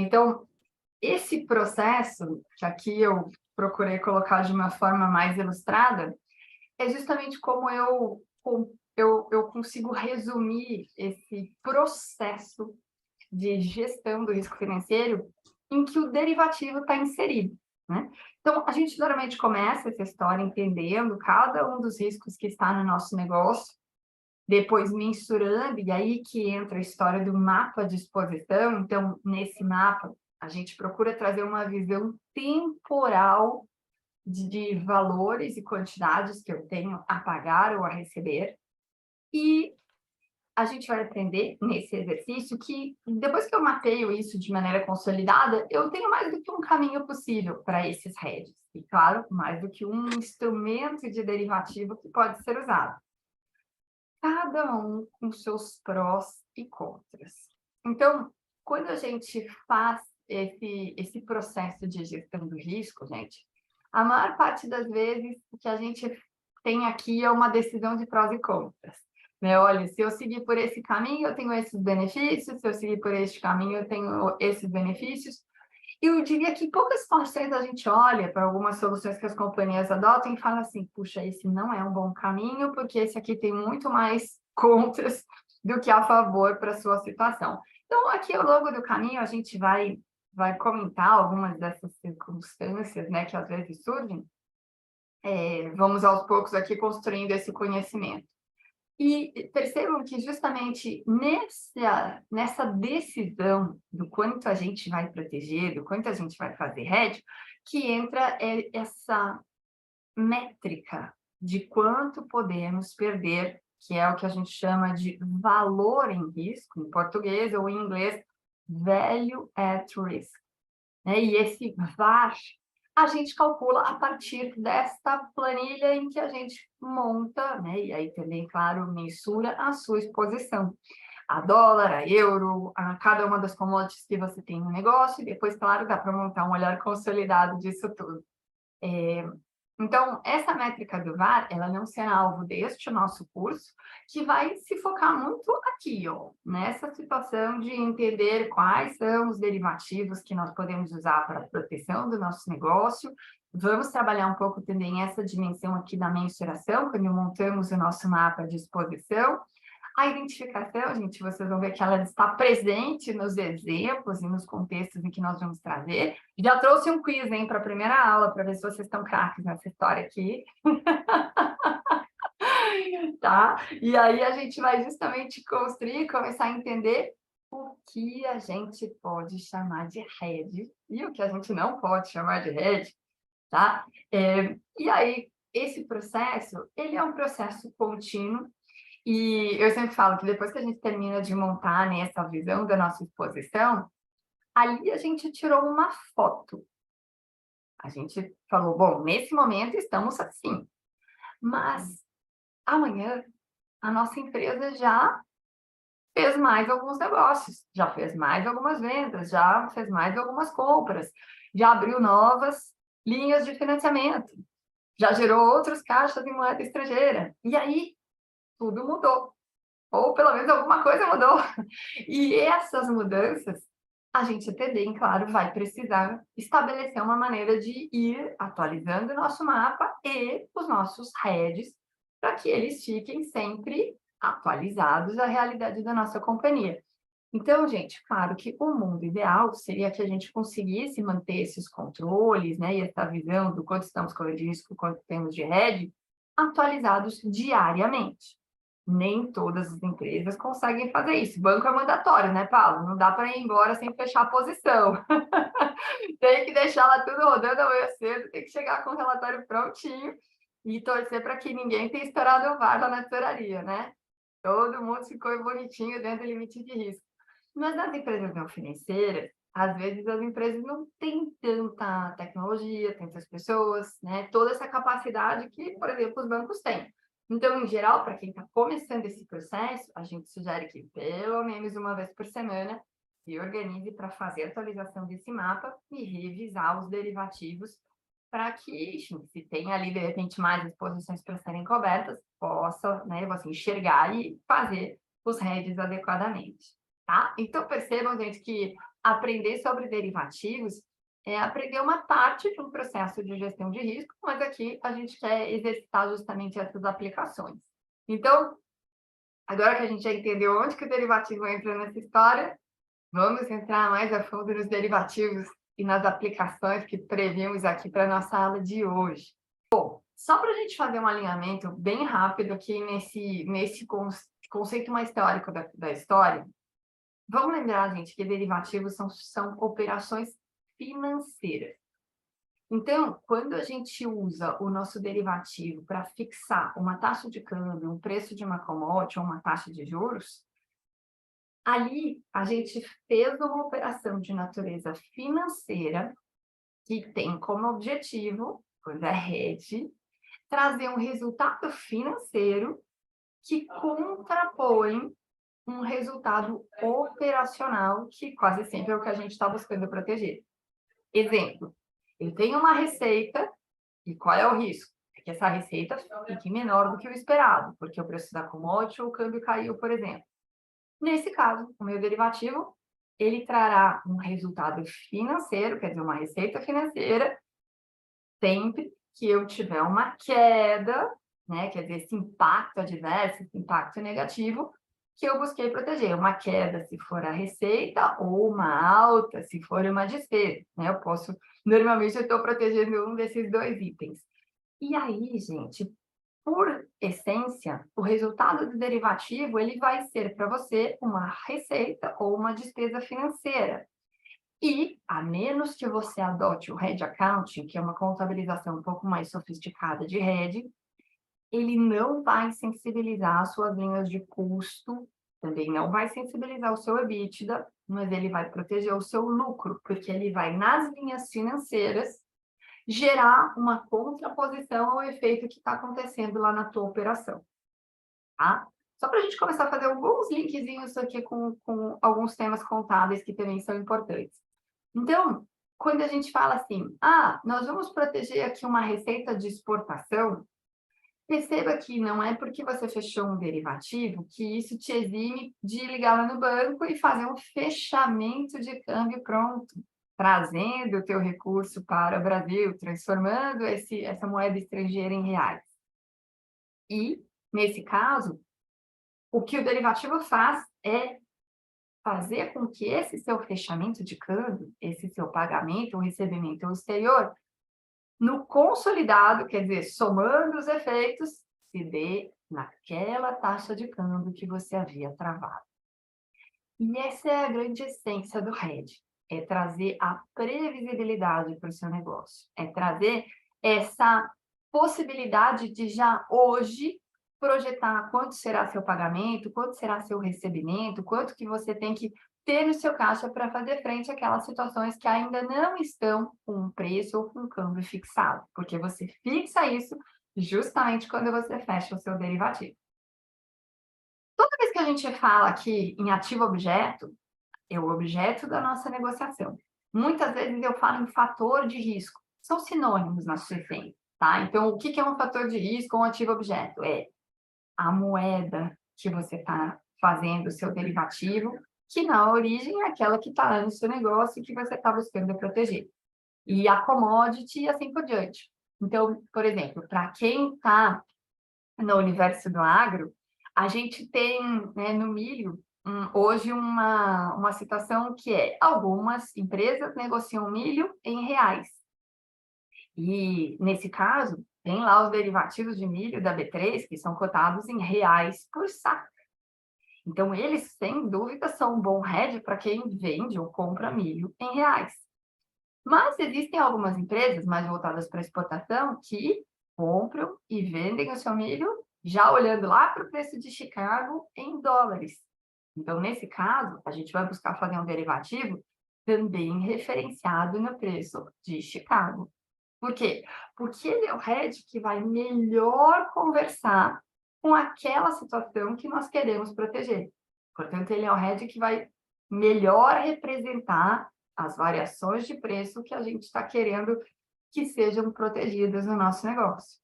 Então, esse processo, que aqui eu procurei colocar de uma forma mais ilustrada, é justamente como eu, eu, eu consigo resumir esse processo de gestão do risco financeiro em que o derivativo está inserido. Né? Então, a gente normalmente começa essa história entendendo cada um dos riscos que está no nosso negócio, depois mensurando, e aí que entra a história do mapa de exposição. Então, nesse mapa, a gente procura trazer uma visão temporal de, de valores e quantidades que eu tenho a pagar ou a receber. E a gente vai aprender nesse exercício que depois que eu mapeio isso de maneira consolidada, eu tenho mais do que um caminho possível para esses hedges. E, claro, mais do que um instrumento de derivativo que pode ser usado. Cada um com seus prós e contras. Então, quando a gente faz esse, esse processo de gestão do risco, gente, a maior parte das vezes o que a gente tem aqui é uma decisão de prós e contras. Né? Olha, se eu seguir por esse caminho, eu tenho esses benefícios, se eu seguir por este caminho, eu tenho esses benefícios. Eu diria que poucas situações a gente olha para algumas soluções que as companhias adotam e fala assim, puxa, esse não é um bom caminho, porque esse aqui tem muito mais contras do que a favor para a sua situação. Então, aqui ao longo do caminho, a gente vai vai comentar algumas dessas circunstâncias, né, que às vezes surgem, é, vamos aos poucos aqui construindo esse conhecimento. E percebam que justamente nessa, nessa decisão do quanto a gente vai proteger, do quanto a gente vai fazer hedge, que entra essa métrica de quanto podemos perder, que é o que a gente chama de valor em risco, em português ou em inglês, Value at Risk. Né? E esse VAR a gente calcula a partir desta planilha em que a gente monta, né? e aí também, claro, mensura a sua exposição. A dólar, a euro, a cada uma das commodities que você tem no negócio, e depois, claro, dá para montar um olhar consolidado disso tudo. É, então, essa métrica do VAR, ela não será alvo deste nosso curso, que vai se focar muito aqui, ó, nessa situação de entender quais são os derivativos que nós podemos usar para a proteção do nosso negócio. Vamos trabalhar um pouco também essa dimensão aqui da mensuração, quando montamos o nosso mapa de exposição, a identificação, gente, vocês vão ver que ela está presente nos exemplos e nos contextos em que nós vamos trazer. Já trouxe um quiz, hein, para a primeira aula, para ver se vocês estão craques nessa história aqui. tá? E aí a gente vai justamente construir, começar a entender o que a gente pode chamar de rede e o que a gente não pode chamar de rede, tá? É, e aí, esse processo, ele é um processo contínuo, e eu sempre falo que depois que a gente termina de montar né, essa visão da nossa exposição, ali a gente tirou uma foto. A gente falou, bom, nesse momento estamos assim. Mas amanhã a nossa empresa já fez mais alguns negócios, já fez mais algumas vendas, já fez mais algumas compras, já abriu novas linhas de financiamento, já gerou outros caixas em moeda estrangeira. E aí tudo mudou. Ou pelo menos alguma coisa mudou. E essas mudanças, a gente também, claro, vai precisar estabelecer uma maneira de ir atualizando o nosso mapa e os nossos heads para que eles fiquem sempre atualizados à realidade da nossa companhia. Então, gente, claro que o mundo ideal seria que a gente conseguisse manter esses controles, né, e essa visão do quanto estamos correndo risco, quanto temos de head, atualizados diariamente nem todas as empresas conseguem fazer isso. Banco é mandatório, né, Paulo? Não dá para ir embora sem fechar a posição. tem que deixar lá tudo rodando amanhã cedo, tem que chegar com o relatório prontinho e torcer para que ninguém tenha estourado o VAR lá na tesouraria, né? Todo mundo ficou bonitinho dentro do limite de risco. Mas nas empresas não financeiras, às vezes as empresas não têm tanta tecnologia, tantas pessoas, né? Toda essa capacidade que, por exemplo, os bancos têm. Então, em geral, para quem está começando esse processo, a gente sugere que pelo menos uma vez por semana se organize para fazer a atualização desse mapa e revisar os derivativos para que, se tem ali, de repente, mais exposições para serem cobertas, possa, né, você enxergar e fazer os heads adequadamente, tá? Então, percebam, gente, que aprender sobre derivativos é aprender uma parte de um processo de gestão de risco, mas aqui a gente quer exercitar justamente essas aplicações. Então, agora que a gente já entendeu onde que o derivativo entra nessa história, vamos entrar mais a fundo nos derivativos e nas aplicações que previmos aqui para a nossa aula de hoje. Bom, só para a gente fazer um alinhamento bem rápido aqui nesse, nesse conceito mais teórico da, da história, vamos lembrar, gente, que derivativos são, são operações financeiras. Então, quando a gente usa o nosso derivativo para fixar uma taxa de câmbio, um preço de uma commodity ou uma taxa de juros, ali a gente fez uma operação de natureza financeira que tem como objetivo, quando é rede, trazer um resultado financeiro que contrapõe um resultado operacional, que quase sempre é o que a gente está buscando proteger. Exemplo, eu tenho uma receita, e qual é o risco? É que essa receita fique menor do que o esperado, porque o preço da commodity ou o câmbio caiu, por exemplo. Nesse caso, o meu derivativo, ele trará um resultado financeiro, quer dizer, uma receita financeira, sempre que eu tiver uma queda, né, quer dizer, esse impacto adverso, esse impacto negativo, que eu busquei proteger. Uma queda se for a receita ou uma alta se for uma despesa, né? Eu posso, normalmente eu estou protegendo um desses dois itens. E aí, gente, por essência, o resultado do derivativo, ele vai ser para você uma receita ou uma despesa financeira. E, a menos que você adote o Hedge Accounting, que é uma contabilização um pouco mais sofisticada de hedge, ele não vai sensibilizar as suas linhas de custo, também não vai sensibilizar o seu EBITDA, mas ele vai proteger o seu lucro, porque ele vai, nas linhas financeiras, gerar uma contraposição ao efeito que está acontecendo lá na tua operação. Tá? Só para a gente começar a fazer alguns linkzinhos aqui com, com alguns temas contábeis que também são importantes. Então, quando a gente fala assim, ah, nós vamos proteger aqui uma receita de exportação, Perceba que não é porque você fechou um derivativo que isso te exime de ligar lá no banco e fazer um fechamento de câmbio pronto, trazendo o teu recurso para o Brasil, transformando esse, essa moeda estrangeira em reais. E, nesse caso, o que o derivativo faz é fazer com que esse seu fechamento de câmbio, esse seu pagamento ou recebimento ao exterior, no consolidado, quer dizer, somando os efeitos, se dê naquela taxa de câmbio que você havia travado. E essa é a grande essência do hedge, é trazer a previsibilidade para o seu negócio, é trazer essa possibilidade de já hoje projetar quanto será seu pagamento, quanto será seu recebimento, quanto que você tem que ter no seu caixa para fazer frente àquelas situações que ainda não estão com um preço ou com um câmbio fixado, porque você fixa isso justamente quando você fecha o seu derivativo. Toda vez que a gente fala aqui em ativo objeto, é o objeto da nossa negociação. Muitas vezes eu falo em fator de risco. São sinônimos na sua tá? Então, o que é um fator de risco ou um ativo objeto? É a moeda que você está fazendo o seu derivativo que na origem é aquela que está no seu negócio e que você está buscando proteger. E a commodity e assim por diante. Então, por exemplo, para quem está no universo do agro, a gente tem né, no milho um, hoje uma, uma situação que é algumas empresas negociam milho em reais. E, nesse caso, tem lá os derivativos de milho da B3, que são cotados em reais por saco. Então, eles, sem dúvida, são um bom hedge para quem vende ou compra milho em reais. Mas existem algumas empresas mais voltadas para exportação que compram e vendem o seu milho já olhando lá para o preço de Chicago em dólares. Então, nesse caso, a gente vai buscar fazer um derivativo também referenciado no preço de Chicago. Por quê? Porque ele é o hedge que vai melhor conversar com aquela situação que nós queremos proteger. Portanto, ele é o hedge que vai melhor representar as variações de preço que a gente está querendo que sejam protegidas no nosso negócio.